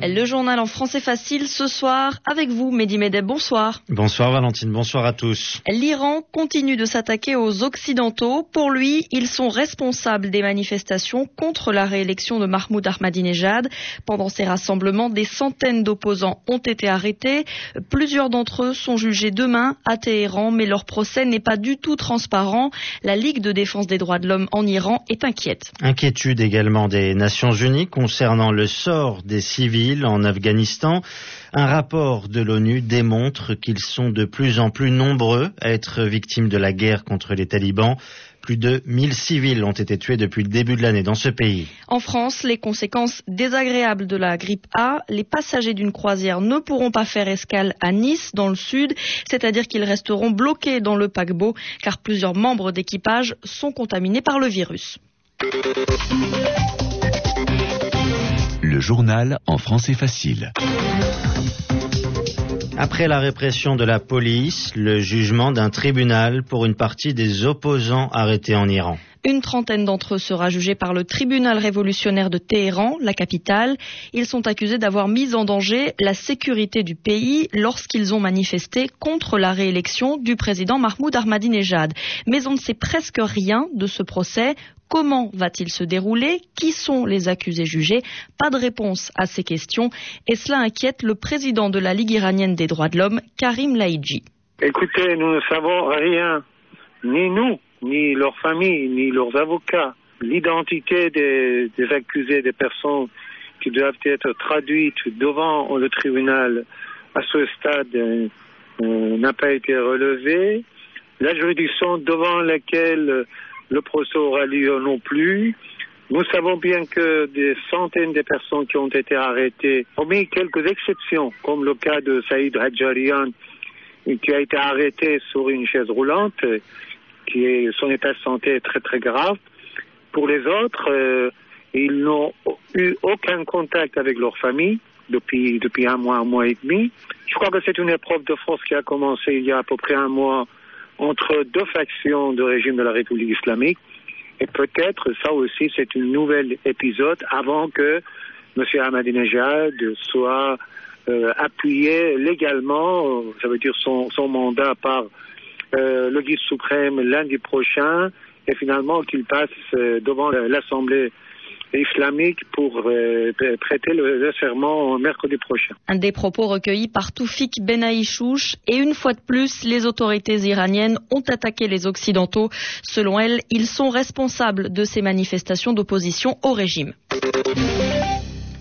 Le journal en français facile ce soir avec vous, Mehdi Medeb. Bonsoir. Bonsoir Valentine, bonsoir à tous. L'Iran continue de s'attaquer aux Occidentaux. Pour lui, ils sont responsables des manifestations contre la réélection de Mahmoud Ahmadinejad. Pendant ces rassemblements, des centaines d'opposants ont été arrêtés. Plusieurs d'entre eux sont jugés demain à Téhéran, mais leur procès n'est pas du tout transparent. La Ligue de défense des droits de l'homme en Iran est inquiète. Inquiétude également des Nations Unies concernant le sort des civils en Afghanistan. Un rapport de l'ONU démontre qu'ils sont de plus en plus nombreux à être victimes de la guerre contre les talibans. Plus de 1000 civils ont été tués depuis le début de l'année dans ce pays. En France, les conséquences désagréables de la grippe A, les passagers d'une croisière ne pourront pas faire escale à Nice, dans le sud, c'est-à-dire qu'ils resteront bloqués dans le paquebot, car plusieurs membres d'équipage sont contaminés par le virus. Le journal en français facile. Après la répression de la police, le jugement d'un tribunal pour une partie des opposants arrêtés en Iran. Une trentaine d'entre eux sera jugée par le tribunal révolutionnaire de Téhéran, la capitale. Ils sont accusés d'avoir mis en danger la sécurité du pays lorsqu'ils ont manifesté contre la réélection du président Mahmoud Ahmadinejad. Mais on ne sait presque rien de ce procès. Comment va-t-il se dérouler? Qui sont les accusés jugés? Pas de réponse à ces questions et cela inquiète le président de la Ligue iranienne des droits de l'homme, Karim Laïdji. Écoutez, nous ne savons rien, ni nous, ni leurs familles, ni leurs avocats. L'identité des, accusés, des personnes qui doivent être traduites devant le tribunal à ce stade euh, n'a pas été relevée. La juridiction devant laquelle le procès aura lieu non plus. Nous savons bien que des centaines de personnes qui ont été arrêtées, hormis quelques exceptions, comme le cas de Saïd Hadjarian, qui a été arrêté sur une chaise roulante, qui son état de santé est très très grave. Pour les autres, euh, ils n'ont eu aucun contact avec leur famille depuis, depuis un mois, un mois et demi. Je crois que c'est une épreuve de force qui a commencé il y a à peu près un mois entre deux factions de régime de la République islamique. Et peut-être ça aussi c'est un nouvel épisode avant que M. Ahmadinejad soit euh, appuyé légalement, ça veut dire son, son mandat par euh, le guide suprême lundi prochain et finalement qu'il passe euh, devant l'Assemblée islamique pour euh, prêter le, serment mercredi prochain. Un des propos recueillis par Toufik Ben Aïchouch et une fois de plus, les autorités iraniennes ont attaqué les Occidentaux. Selon elles, ils sont responsables de ces manifestations d'opposition au régime.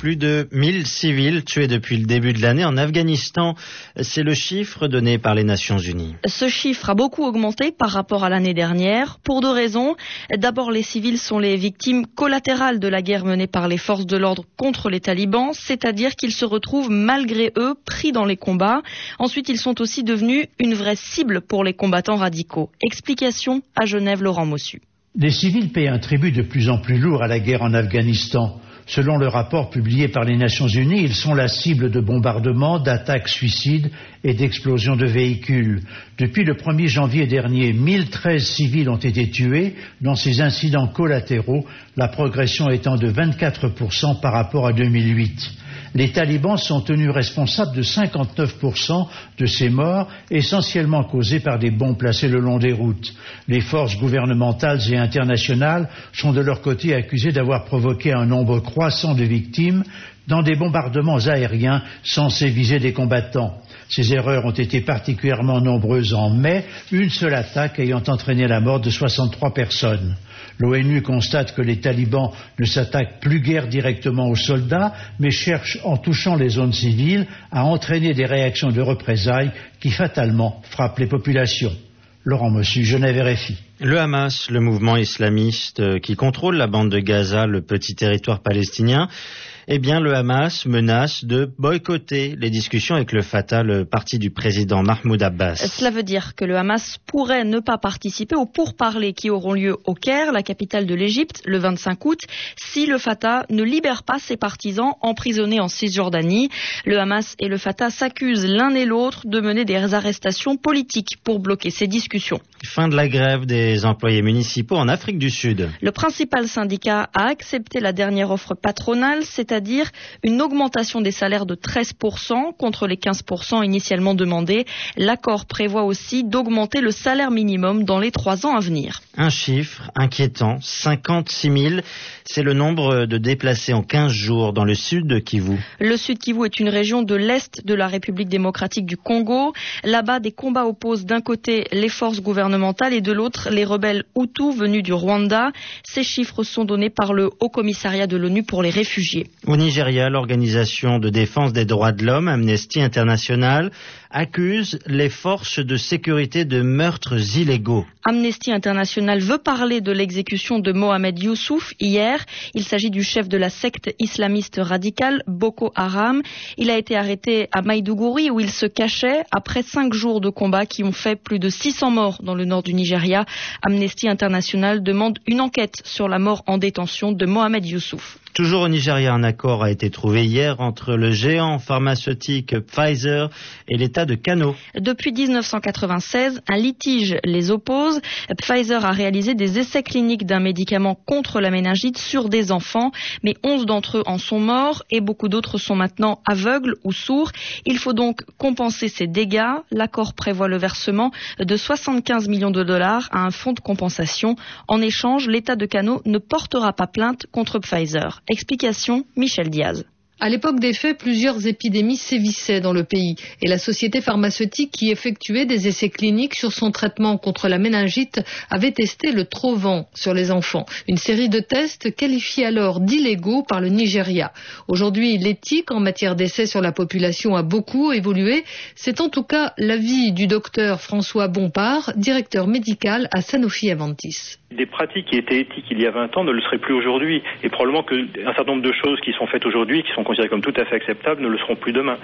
Plus de 1000 civils tués depuis le début de l'année en Afghanistan. C'est le chiffre donné par les Nations Unies. Ce chiffre a beaucoup augmenté par rapport à l'année dernière pour deux raisons. D'abord, les civils sont les victimes collatérales de la guerre menée par les forces de l'ordre contre les talibans, c'est-à-dire qu'ils se retrouvent malgré eux pris dans les combats. Ensuite, ils sont aussi devenus une vraie cible pour les combattants radicaux. Explication à Genève, Laurent Mossu. Les civils paient un tribut de plus en plus lourd à la guerre en Afghanistan. Selon le rapport publié par les Nations Unies, ils sont la cible de bombardements, d'attaques suicides et d'explosions de véhicules. Depuis le 1er janvier dernier, 1013 civils ont été tués dans ces incidents collatéraux, la progression étant de 24% par rapport à 2008 les talibans sont tenus responsables de 59% de ces morts, essentiellement causées par des bombes placées le long des routes. Les forces gouvernementales et internationales sont de leur côté accusées d'avoir provoqué un nombre croissant de victimes dans des bombardements aériens censés viser des combattants. Ces erreurs ont été particulièrement nombreuses en mai, une seule attaque ayant entraîné la mort de 63 personnes. L'ONU constate que les talibans ne s'attaquent plus guère directement aux soldats, mais cherchent, en touchant les zones civiles, à entraîner des réactions de représailles qui fatalement frappent les populations. Laurent Mossu, Genève RFI. Le Hamas, le mouvement islamiste qui contrôle la bande de Gaza, le petit territoire palestinien, eh bien le Hamas menace de boycotter les discussions avec le Fatah, le parti du président Mahmoud Abbas. Cela veut dire que le Hamas pourrait ne pas participer aux pourparlers qui auront lieu au Caire, la capitale de l'Égypte, le 25 août, si le Fatah ne libère pas ses partisans emprisonnés en Cisjordanie. Le Hamas et le Fatah s'accusent l'un et l'autre de mener des arrestations politiques pour bloquer ces discussions. Fin de la grève des employés municipaux en Afrique du Sud. Le principal syndicat a accepté la dernière offre patronale, c'est-à-dire une augmentation des salaires de 13% contre les 15% initialement demandés. L'accord prévoit aussi d'augmenter le salaire minimum dans les trois ans à venir. Un chiffre inquiétant, 56 000, c'est le nombre de déplacés en 15 jours dans le sud de Kivu. Le sud Kivu est une région de l'est de la République démocratique du Congo. Là-bas, des combats opposent d'un côté les forces gouvernementales et de l'autre les rebelles Hutus venus du Rwanda. Ces chiffres sont donnés par le Haut Commissariat de l'ONU pour les réfugiés. Au Nigeria, l'organisation de défense des droits de l'homme, Amnesty International, accuse les forces de sécurité de meurtres illégaux. Amnesty International veut parler de l'exécution de Mohamed Youssouf hier. Il s'agit du chef de la secte islamiste radicale Boko Haram. Il a été arrêté à Maïdougouri où il se cachait après cinq jours de combats qui ont fait plus de 600 morts dans le nord du Nigeria. Amnesty International demande une enquête sur la mort en détention de Mohamed Youssouf. Toujours au Nigeria, un accord a été trouvé hier entre le géant pharmaceutique Pfizer et l'État Depuis 1996, un litige les oppose. Pfizer a réalisé des essais cliniques d'un médicament contre la méningite sur des enfants, mais 11 d'entre eux en sont morts et beaucoup d'autres sont maintenant aveugles ou sourds. Il faut donc compenser ces dégâts. L'accord prévoit le versement de 75 millions de dollars à un fonds de compensation. En échange, l'État de Kano ne portera pas plainte contre Pfizer. Explication Michel Diaz. À l'époque des faits, plusieurs épidémies sévissaient dans le pays et la société pharmaceutique qui effectuait des essais cliniques sur son traitement contre la méningite avait testé le Trovan sur les enfants. Une série de tests qualifiés alors d'illégaux par le Nigeria. Aujourd'hui, l'éthique en matière d'essais sur la population a beaucoup évolué. C'est en tout cas l'avis du docteur François Bompard, directeur médical à Sanofi Aventis. Des pratiques qui étaient éthiques il y a 20 ans ne le seraient plus aujourd'hui. Et probablement qu'un certain nombre de choses qui sont faites aujourd'hui, qui sont considérées comme tout à fait acceptables, ne le seront plus demain.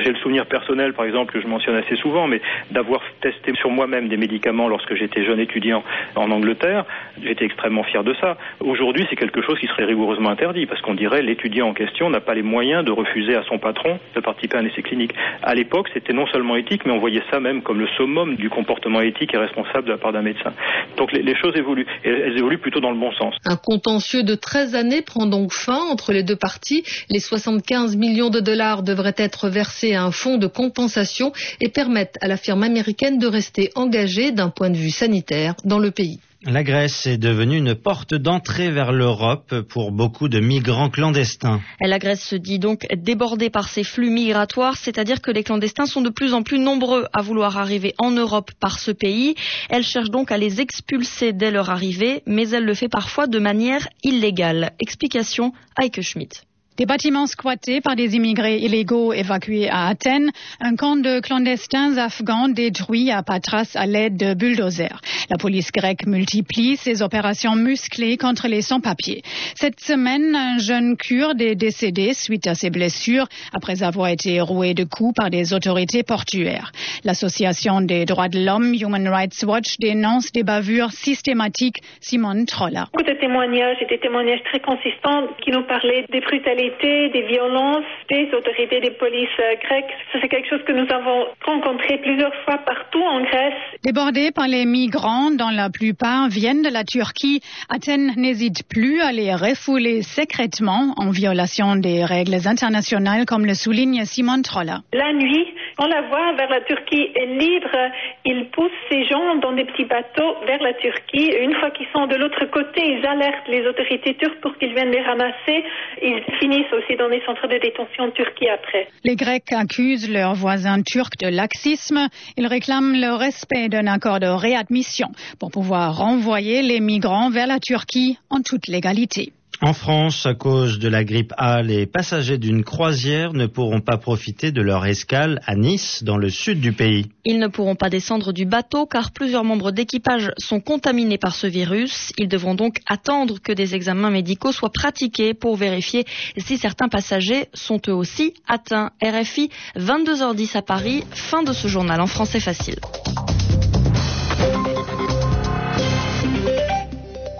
J'ai le souvenir personnel, par exemple, que je mentionne assez souvent, mais d'avoir testé sur moi-même des médicaments lorsque j'étais jeune étudiant en Angleterre. J'étais extrêmement fier de ça. Aujourd'hui, c'est quelque chose qui serait rigoureusement interdit, parce qu'on dirait l'étudiant en question n'a pas les moyens de refuser à son patron de participer à un essai clinique. À l'époque, c'était non seulement éthique, mais on voyait ça même comme le summum du comportement éthique et responsable de la part d'un médecin. Donc les, choses évoluent et elles évoluent plutôt dans le bon sens. Un contentieux de 13 années prend donc fin entre les deux parties. Les 75 millions de dollars devraient être versés à un fonds de compensation et permettent à la firme américaine de rester engagée d'un point de vue sanitaire dans le pays. La Grèce est devenue une porte d'entrée vers l'Europe pour beaucoup de migrants clandestins. La Grèce se dit donc débordée par ces flux migratoires, c'est-à-dire que les clandestins sont de plus en plus nombreux à vouloir arriver en Europe par ce pays. Elle cherche donc à les expulser dès leur arrivée, mais elle le fait parfois de manière illégale. Explication Heike Schmidt. Des bâtiments squattés par des immigrés illégaux évacués à Athènes, un camp de clandestins afghans détruit à Patras à l'aide de bulldozers. La police grecque multiplie ses opérations musclées contre les sans-papiers. Cette semaine, un jeune kurde est décédé suite à ses blessures après avoir été roué de coups par des autorités portuaires. L'association des droits de l'homme Human Rights Watch dénonce des bavures systématiques. Simone Trolla. Témoignages des témoignages très consistants qui nous parlaient des brutalités des violences des autorités des polices grecques. C'est quelque chose que nous avons rencontré plusieurs fois partout en Grèce. Débordés par les migrants, dont la plupart viennent de la Turquie, Athènes n'hésite plus à les refouler secrètement en violation des règles internationales, comme le souligne Simon Trolla. La nuit, quand la voie vers la Turquie est libre, ils poussent ces gens dans des petits bateaux vers la Turquie. Une fois qu'ils sont de l'autre côté, ils alertent les autorités turques pour qu'ils viennent les ramasser. Ils finissent aussi dans les centres de détention en Turquie après. Les Grecs accusent leurs voisins turcs de laxisme. Ils réclament le respect d'un accord de réadmission pour pouvoir renvoyer les migrants vers la Turquie en toute légalité. En France, à cause de la grippe A, les passagers d'une croisière ne pourront pas profiter de leur escale à Nice, dans le sud du pays. Ils ne pourront pas descendre du bateau car plusieurs membres d'équipage sont contaminés par ce virus. Ils devront donc attendre que des examens médicaux soient pratiqués pour vérifier si certains passagers sont eux aussi atteints. RFI, 22h10 à Paris, fin de ce journal en français facile.